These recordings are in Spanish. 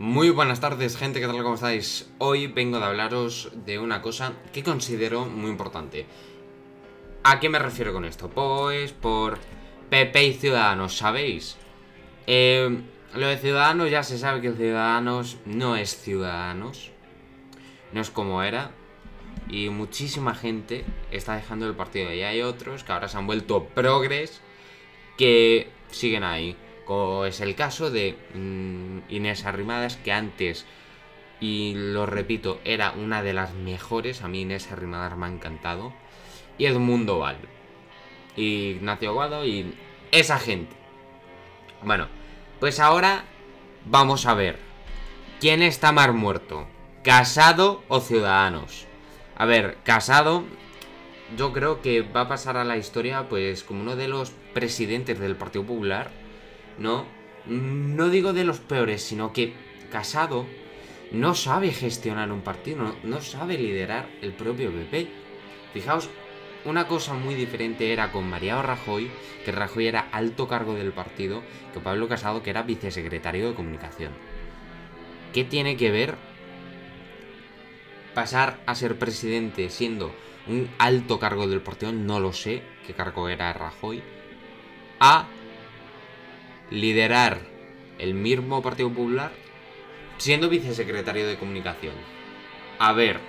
Muy buenas tardes, gente, ¿qué tal? ¿Cómo estáis? Hoy vengo de hablaros de una cosa que considero muy importante. ¿A qué me refiero con esto? Pues por PP y Ciudadanos, ¿sabéis? Eh, lo de Ciudadanos ya se sabe que Ciudadanos no es Ciudadanos. No es como era. Y muchísima gente está dejando el partido. Y hay otros que ahora se han vuelto progres que siguen ahí. Como es el caso de mm, Inés Arrimadas, que antes, y lo repito, era una de las mejores. A mí Inés Arrimadas me ha encantado. Y Edmundo Val. Y Ignacio Aguado y esa gente. Bueno, pues ahora vamos a ver. ¿Quién está más muerto? ¿Casado o Ciudadanos? A ver, Casado yo creo que va a pasar a la historia pues como uno de los presidentes del Partido Popular ¿no? No digo de los peores, sino que Casado no sabe gestionar un partido, no, sabe liderar el propio PP. Fijaos, una cosa muy diferente era con Mariano Rajoy, que Rajoy era alto cargo del partido, que Pablo Casado, que era vicesecretario de comunicación. ¿Qué tiene que ver pasar a ser presidente siendo un alto cargo del partido? No lo sé qué cargo era Rajoy. A liderar el mismo Partido Popular siendo vicesecretario de comunicación. A ver,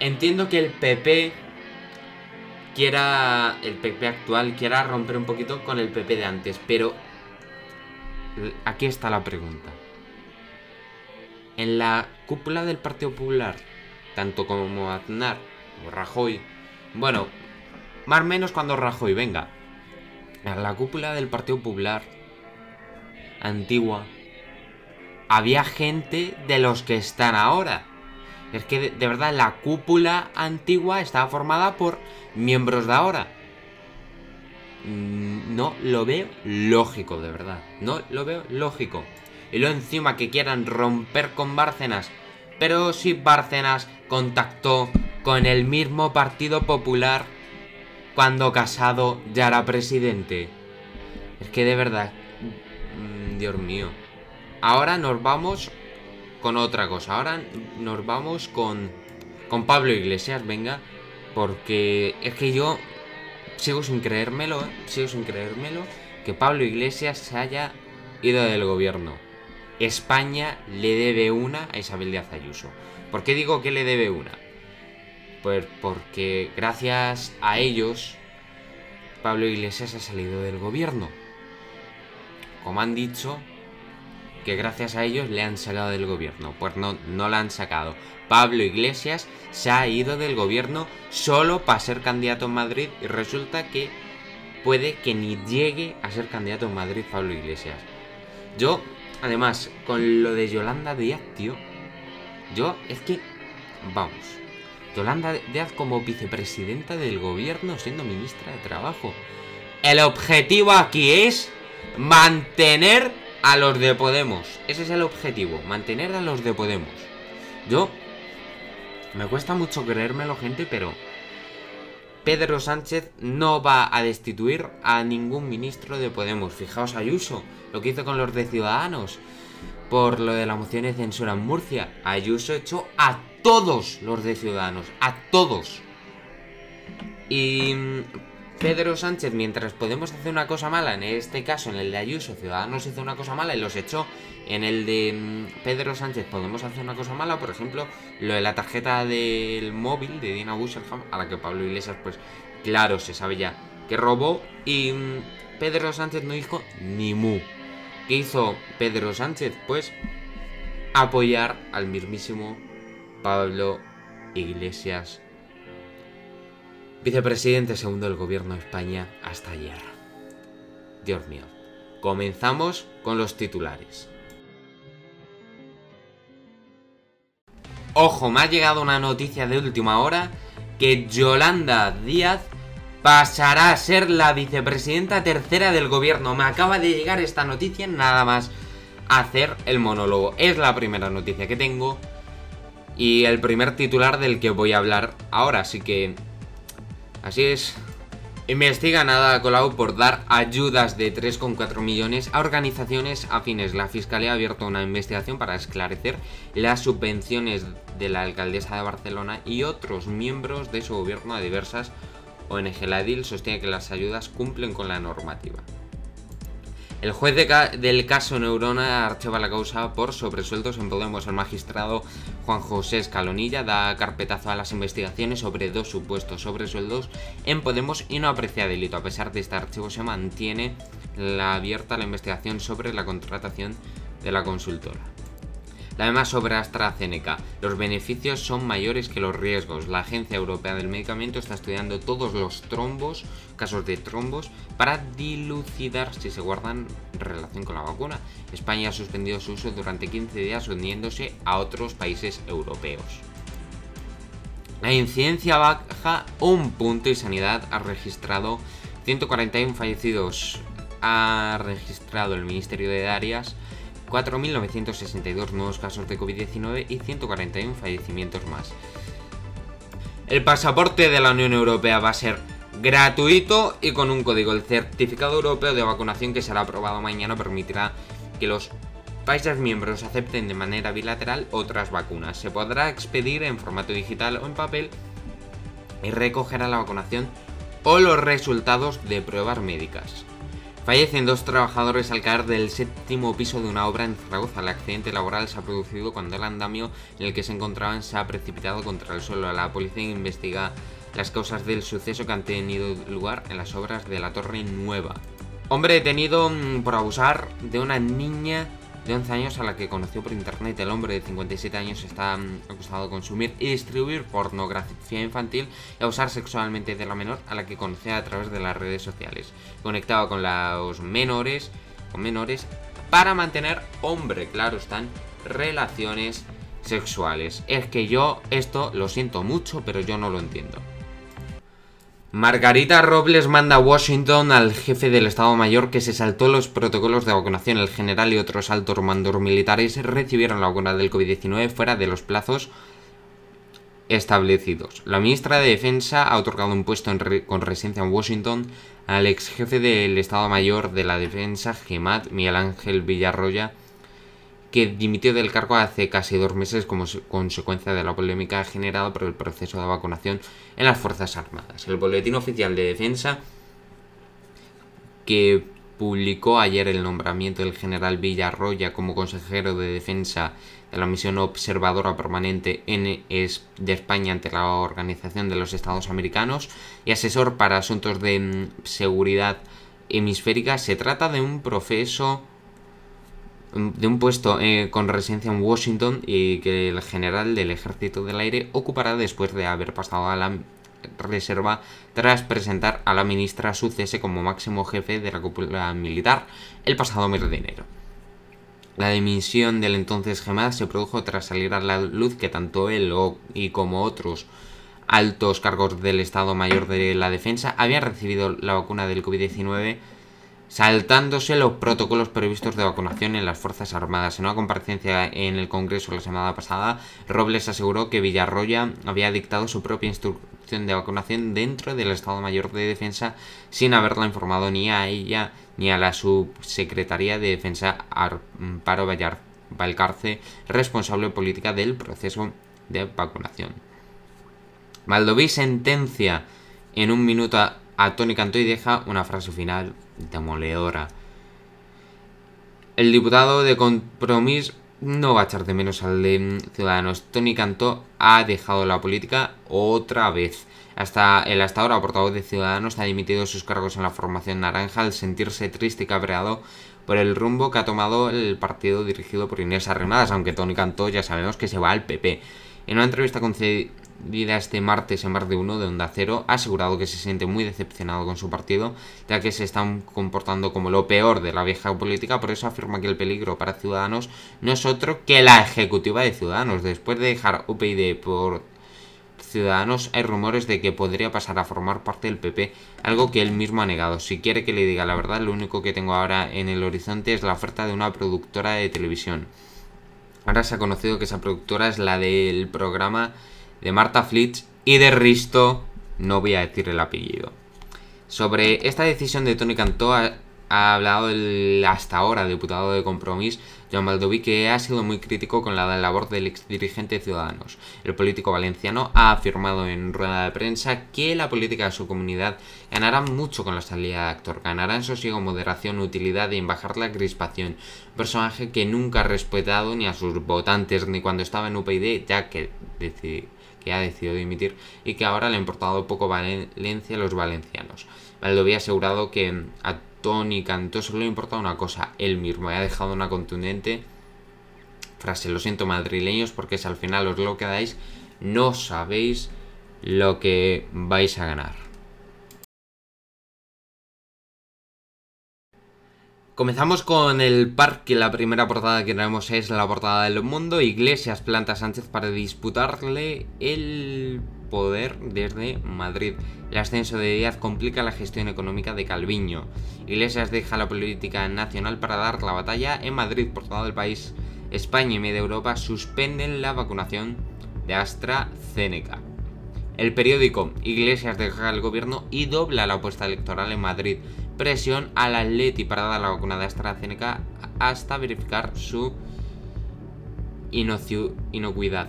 entiendo que el PP quiera, el PP actual quiera romper un poquito con el PP de antes, pero aquí está la pregunta. En la cúpula del Partido Popular, tanto como Aznar o Rajoy, bueno, más o menos cuando Rajoy venga, la cúpula del Partido Popular antigua había gente de los que están ahora. Es que de, verdad la cúpula antigua estaba formada por miembros de ahora. Mm, no lo veo lógico, de verdad. No lo veo lógico. Y luego encima que quieran romper con Bárcenas. Pero si Bárcenas contactó con el mismo Partido Popular cuando Casado ya era presidente. Es que de verdad, mm, Dios mío. Ahora nos vamos con otra cosa. Ahora nos vamos con, con Pablo Iglesias, venga. Porque es que yo sigo sin creérmelo, ¿eh? sigo sin creérmelo, que Pablo Iglesias se haya ido del gobierno. España le debe una a Isabel Díaz Ayuso. ¿Por qué digo que le debe una? Pues porque gracias a ellos Pablo Iglesias ha salido del gobierno. Como han dicho, que gracias a ellos le han sacado del gobierno. Pues no, no la han sacado. Pablo Iglesias se ha ido del gobierno solo para ser candidato en Madrid y resulta que puede que ni llegue a ser candidato en Madrid Pablo Iglesias. Yo, además, con lo de Yolanda Díaz, tío, yo es que, vamos, Yolanda Díaz como vicepresidenta del gobierno siendo ministra de Trabajo. El objetivo aquí es mantener a los de Podemos. Ese es el objetivo, mantener a los de Podemos. Yo... Me cuesta mucho creérmelo, gente, pero... Pedro Sánchez no va a destituir a ningún ministro de Podemos. Fijaos Ayuso, lo que hizo con los de Ciudadanos. Por lo de la moción de censura en Murcia. Ayuso echó a todos los de Ciudadanos, a todos. Y mm, Pedro Sánchez, mientras podemos hacer una cosa mala, en este caso en el de Ayuso, Ciudadanos hizo una cosa mala y los echó. En el de mm, Pedro Sánchez podemos hacer una cosa mala, por ejemplo, lo de la tarjeta del móvil de Dina Busselham, a la que Pablo Iglesias, pues claro, se sabe ya que robó. Y mm, Pedro Sánchez no dijo ni mu. ¿Qué hizo Pedro Sánchez? Pues apoyar al mismísimo Pablo Iglesias, vicepresidente segundo del gobierno de España hasta ayer. Dios mío. Comenzamos con los titulares. Ojo, me ha llegado una noticia de última hora que Yolanda Díaz pasará a ser la vicepresidenta tercera del gobierno. Me acaba de llegar esta noticia nada más hacer el monólogo. Es la primera noticia que tengo y el primer titular del que voy a hablar ahora, así que... Así es. Investigan a Ada Colau por dar ayudas de 3,4 millones a organizaciones afines. La Fiscalía ha abierto una investigación para esclarecer las subvenciones de la alcaldesa de Barcelona y otros miembros de su gobierno a diversas ONG. La DIL sostiene que las ayudas cumplen con la normativa. El juez del caso Neurona archiva la causa por sobresueltos en Podemos. El magistrado Juan José Escalonilla da carpetazo a las investigaciones sobre dos supuestos sobresueldos en Podemos y no aprecia delito. A pesar de este archivo se mantiene abierta la investigación sobre la contratación de la consultora. La demás sobre AstraZeneca. Los beneficios son mayores que los riesgos. La Agencia Europea del Medicamento está estudiando todos los trombos, casos de trombos, para dilucidar si se guardan relación con la vacuna. España ha suspendido su uso durante 15 días uniéndose a otros países europeos. La incidencia baja un punto y Sanidad ha registrado 141 fallecidos. Ha registrado el Ministerio de Darias 4.962 nuevos casos de COVID-19 y 141 fallecimientos más. El pasaporte de la Unión Europea va a ser gratuito y con un código. El certificado europeo de vacunación que será aprobado mañana permitirá que los países miembros acepten de manera bilateral otras vacunas. Se podrá expedir en formato digital o en papel y recogerá la vacunación o los resultados de pruebas médicas. Fallecen dos trabajadores al caer del séptimo piso de una obra en Zaragoza. El accidente laboral se ha producido cuando el andamio en el que se encontraban se ha precipitado contra el suelo. La policía investiga las causas del suceso que han tenido lugar en las obras de la Torre Nueva. Hombre detenido mm, por abusar de una niña de 11 años a la que conoció por internet. El hombre de 57 años está mm, acusado de consumir y distribuir pornografía infantil y abusar sexualmente de la menor a la que conocía a través de las redes sociales. Conectaba con los menores, con menores para mantener, hombre, claro están, relaciones sexuales. Es que yo esto lo siento mucho, pero yo no lo entiendo. Margarita Robles manda a Washington al jefe del Estado Mayor que se saltó los protocolos de vacunación. El general y otros altos mandos militares recibieron la vacuna del COVID-19 fuera de los plazos establecidos. La ministra de Defensa ha otorgado un puesto con residencia en Washington al ex jefe del Estado Mayor de la Defensa, GEMAT, Miguel Ángel Villarroya, que dimitió del cargo hace casi dos meses como consecuencia de la polémica generada por el proceso de vacunación en las Fuerzas Armadas. El Boletín Oficial de Defensa, que publicó ayer el nombramiento del general Villarroya como consejero de defensa de la misión observadora permanente N de España ante la Organización de los Estados Americanos y asesor para asuntos de mm, seguridad hemisférica, se trata de un proceso de un puesto eh, con residencia en Washington y que el general del Ejército del Aire ocupará después de haber pasado a la reserva tras presentar a la ministra su cese como máximo jefe de la cúpula militar el pasado mes de enero. La dimisión del entonces GEMAD se produjo tras salir a la luz que tanto él y como otros altos cargos del Estado Mayor de la Defensa habían recibido la vacuna del COVID-19 saltándose los protocolos previstos de vacunación en las Fuerzas Armadas. En una comparecencia en el Congreso la semana pasada, Robles aseguró que Villarroya había dictado su propia instrucción de vacunación dentro del Estado Mayor de Defensa sin haberla informado ni a ella ni a la subsecretaría de Defensa Amparo Valcarce, responsable política del proceso de vacunación. Valdoví sentencia en un minuto Tony Cantó y deja una frase final demoledora. El diputado de Compromís no va a echar de menos al de Ciudadanos. Tony Cantó ha dejado la política otra vez. Hasta el hasta ahora portavoz de Ciudadanos ha dimitido sus cargos en la formación naranja al sentirse triste y cabreado por el rumbo que ha tomado el partido dirigido por Inés Arrimadas, aunque Tony Cantó ya sabemos que se va al PP. En una entrevista concedida Vida este martes en Mar de Uno de Onda Cero, ha asegurado que se siente muy decepcionado con su partido, ya que se están comportando como lo peor de la vieja política, por eso afirma que el peligro para Ciudadanos no es otro que la ejecutiva de Ciudadanos. Después de dejar UPyD por Ciudadanos, hay rumores de que podría pasar a formar parte del PP, algo que él mismo ha negado. Si quiere que le diga la verdad, lo único que tengo ahora en el horizonte es la oferta de una productora de televisión. Ahora se ha conocido que esa productora es la del programa de Marta Flitz y de Risto, no voy a decir el apellido. Sobre esta decisión de Tony Cantó ha, hablado el hasta ahora diputado de Compromís, Joan Baldoví, que ha sido muy crítico con la labor del exdirigente de Ciudadanos. El político valenciano ha afirmado en rueda de prensa que la política de su comunidad ganará mucho con la salida de actor, ganará en sosiego, moderación, utilidad y en bajar la crispación. Un personaje que nunca ha respetado ni a sus votantes ni cuando estaba en UPyD, ya que que ha decidido dimitir y que ahora le ha importado poco Valencia a los valencianos. Valdoví ha asegurado que a Tony Cantó solo le importa una cosa, él mismo, y ha dejado una contundente frase, lo siento madrileños porque si al final os lo quedáis, no sabéis lo que vais a ganar. Comenzamos con el parque. La primera portada que tenemos es la portada del mundo. Iglesias planta Sánchez para disputarle el poder desde Madrid. El ascenso de Díaz complica la gestión económica de Calviño. Iglesias deja la política nacional para dar la batalla en Madrid. Portada del país. España y media Europa suspenden la vacunación de AstraZeneca. El periódico Iglesias deja el gobierno y dobla la apuesta electoral en Madrid. Presión al Atleti para dar la vacuna de AstraZeneca hasta verificar su inocuidad.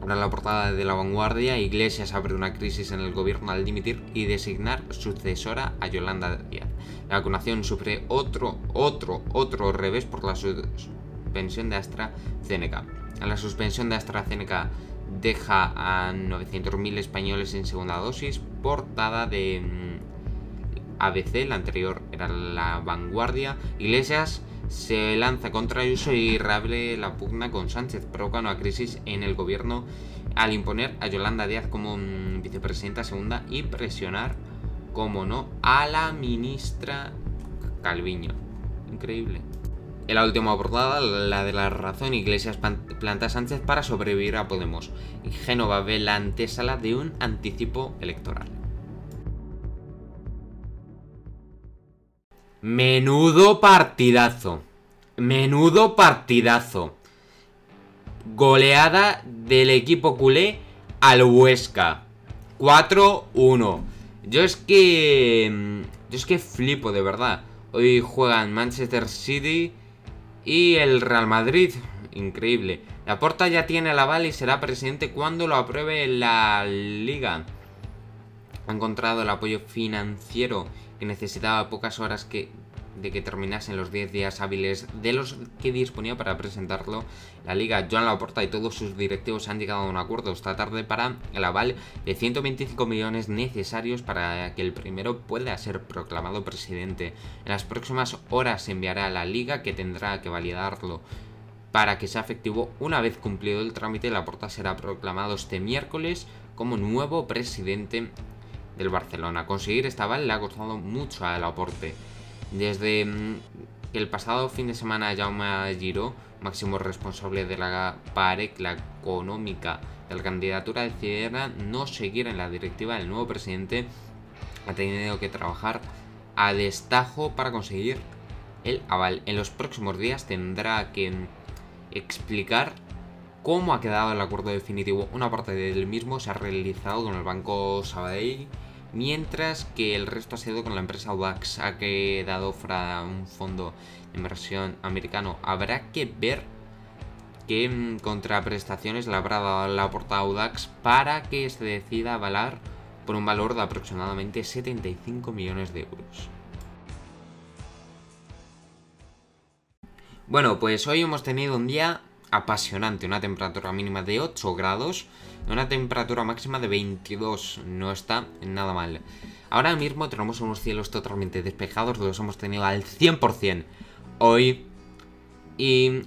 Ahora la portada de la vanguardia, Iglesias abre una crisis en el gobierno al dimitir y designar sucesora a Yolanda Díaz. La vacunación sufre otro, otro, otro revés por la suspensión de AstraZeneca. La suspensión de AstraZeneca deja a 900.000 españoles en segunda dosis, portada de mm, ABC, la anterior era la vanguardia. Iglesias se lanza contra Ayuso y reabre la pugna con Sánchez, provoca una crisis en el gobierno al imponer a Yolanda Díaz como mm, vicepresidenta segunda y presionar, como no, a la ministra Calviño. Increíble. En la última portada, la de la razón, Iglesias planta Sánchez para sobrevivir a Podemos. Génova ve la antesala de un anticipo electoral. Menudo partidazo. Menudo partidazo. Goleada del equipo culé al Huesca. 4-1. Yo es que... Mm, yo es que flipo, de verdad. Hoy juegan Manchester City y el Real Madrid, increíble. La Porta ya tiene el aval y será presidente cuando lo apruebe la Liga. Ha encontrado el apoyo financiero que necesitaba pocas horas que de que terminasen los 10 días hábiles de los que disponía para presentarlo la liga. Joan Laporta y todos sus directivos han llegado a un acuerdo esta tarde para el aval de 125 millones necesarios para que el primero pueda ser proclamado presidente. En las próximas horas se enviará a la liga que tendrá que validarlo. Para que sea efectivo, una vez cumplido el trámite, Laporta será proclamado este miércoles como nuevo presidente del Barcelona. Conseguir esta aval le ha costado mucho al aporte. Desde mm, el pasado fin de semana Jaume Giro, máximo responsable de la parecla económica de la candidatura, decidiera no seguir en la directiva del nuevo presidente, ha tenido que trabajar a destajo para conseguir el aval. En los próximos días tendrá que explicar cómo ha quedado el acuerdo definitivo. Una parte del mismo se ha realizado con el Banco Sabadell Mientras que el resto ha sido con la empresa Audax, ha quedado fuera un fondo de inversión americano. Habrá que ver qué mm, contraprestaciones le habrá dado la porta Audax para que se decida avalar por un valor de aproximadamente 75 millones de euros. Bueno, pues hoy hemos tenido un día apasionante, una temperatura mínima de 8 grados una temperatura máxima de 22, no está nada mal. Ahora mismo tenemos unos cielos totalmente despejados, los hemos tenido al 100% hoy. Y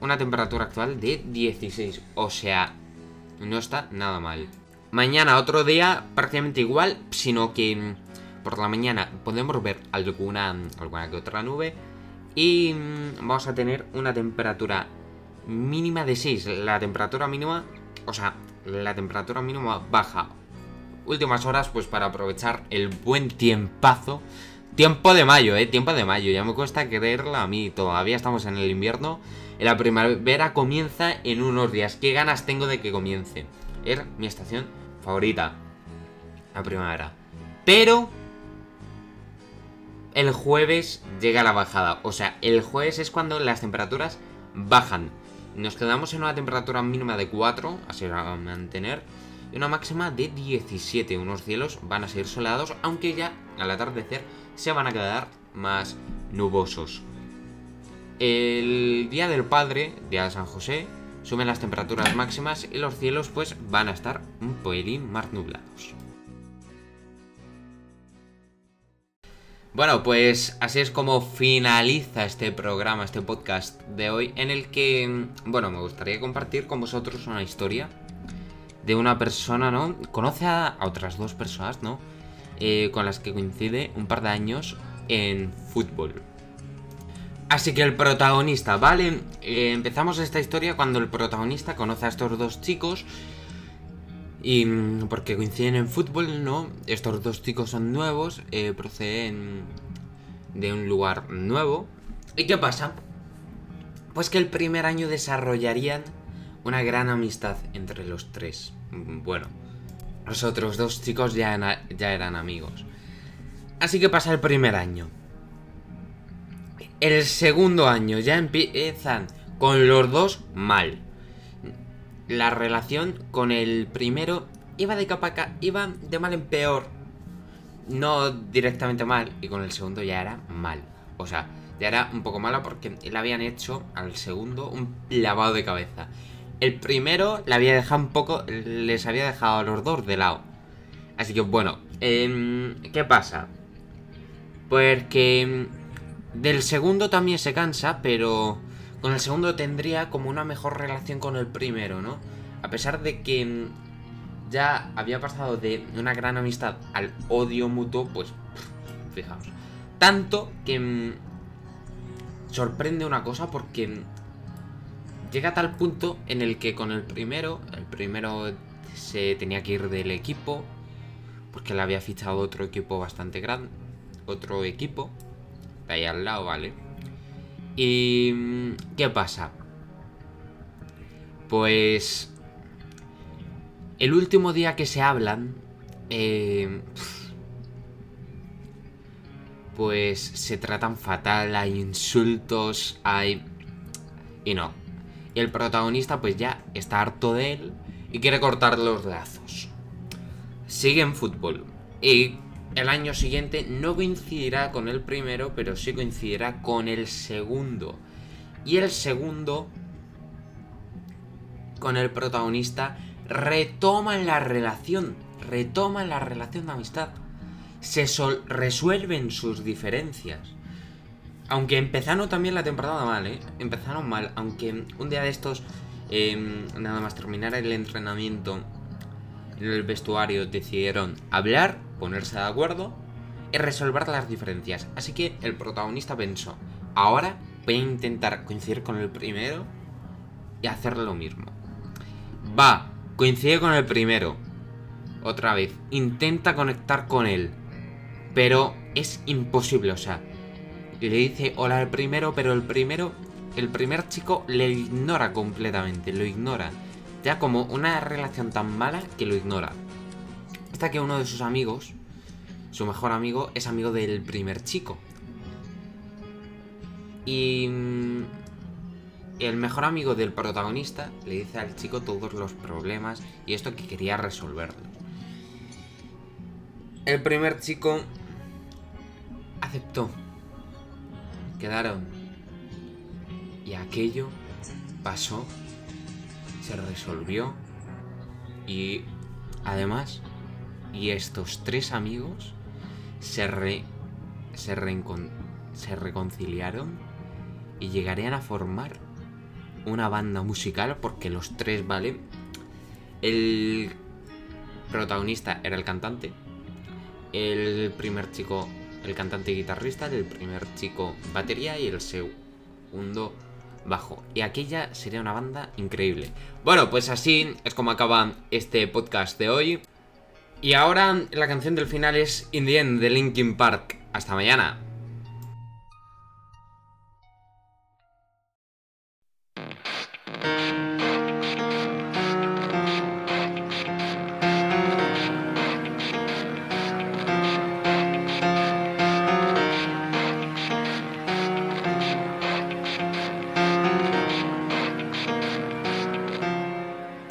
una temperatura actual de 16, o sea, no está nada mal. Mañana otro día prácticamente igual, sino que mm, por la mañana podemos ver alguna, alguna que otra nube. Y mm, vamos a tener una temperatura mínima de 6. La temperatura mínima o sea, la temperatura mínima baja. Últimas horas, pues para aprovechar el buen tiempazo. Tiempo de mayo, eh, tiempo de mayo. Ya me cuesta creerla a mí. Todavía estamos en el invierno. La primavera comienza en unos días. ¿Qué ganas tengo de que comience? Es mi estación favorita. La primavera. Pero el jueves llega la bajada. O sea, el jueves es cuando las temperaturas bajan. Nos quedamos en una temperatura mínima de 4, así va a mantener, y una máxima de 17. Unos cielos van a seguir soleados, aunque ya al atardecer se van a quedar más nubosos. El día del Padre, día de San José, suben las temperaturas máximas y los cielos pues van a estar un pelín más nublados. Bueno, pues así es como finaliza este programa, este podcast de hoy, en el que, bueno, me gustaría compartir con vosotros una historia de una persona, ¿no? Conoce a, otras dos personas, ¿no? Eh, con las que coincide un par de años en fútbol. Así que el protagonista, ¿vale? Eh, empezamos esta historia cuando el protagonista conoce a estos dos chicos y mm, porque coinciden en fútbol, ¿no? Estos dos chicos son nuevos, eh, proceden de un lugar nuevo. ¿Y qué pasa? Pues que el primer año desarrollarían una gran amistad entre los tres. Mm, bueno, los otros dos chicos ya, ya eran amigos. Así que pasa el primer año. El segundo año ya empiezan con los dos mal la relación con el primero iba de capa iba de mal en peor. No directamente mal, y con el segundo ya era mal. O sea, ya era un poco malo porque le habían hecho al segundo un lavado de cabeza. El primero le había dejado un poco, les había dejado a los dos de lado. Así que bueno, em, ¿qué pasa? Pues que em, del segundo también se cansa, pero con el segundo tendría como una mejor relación con el primero, ¿no? A pesar de que mm, ya había pasado de una gran amistad al odio mutuo, pues fijaos. Tanto que mm, sorprende una cosa porque mm, llega a tal punto en el que con el primero, el primero se tenía que ir del equipo porque le había fichado otro equipo bastante grande, otro equipo de ahí al lado, ¿vale? ¿Y qué pasa? Pues el último día que se hablan, eh, pues se tratan fatal, hay insultos, hay... Y no. Y el protagonista pues ya está harto de él y quiere cortar los lazos. Sigue en fútbol. Y el año siguiente no coincidirá con el primero, pero sí coincidirá con el segundo. Y el segundo, con el protagonista, retoman la relación, retoman la relación de amistad. Se resuelven sus diferencias. Aunque empezaron también la temporada mal, ¿eh? Empezaron mal, aunque un día de estos, em, nada más terminar el entrenamiento el vestuario, decidieron hablar ponerse de acuerdo y resolver las diferencias. Así que el protagonista pensó, ahora voy a intentar coincidir con el primero y hacer lo mismo. Va, coincide con el primero. Otra vez, intenta conectar con él. Pero es imposible, o sea, le dice hola al primero, pero el primero, el primer chico le ignora completamente, lo ignora. Ya como una relación tan mala que lo ignora hasta que uno de sus amigos, su mejor amigo, es amigo del primer chico. Y mm, el mejor amigo del protagonista le dice al chico todos los problemas y esto que quería resolverlo. El primer chico aceptó. Quedaron. Y aquello pasó, se resolvió y además y estos tres amigos se, re, se, se reconciliaron y llegarían a formar una banda musical porque los tres, ¿vale? El protagonista era el cantante, el primer chico, el cantante y guitarrista, el primer chico batería y el segundo bajo. Y aquella sería una banda increíble. Bueno, pues así es como acaba este podcast de hoy. Y ahora la canción del final es In the End de Linkin Park. Hasta mañana.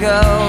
go.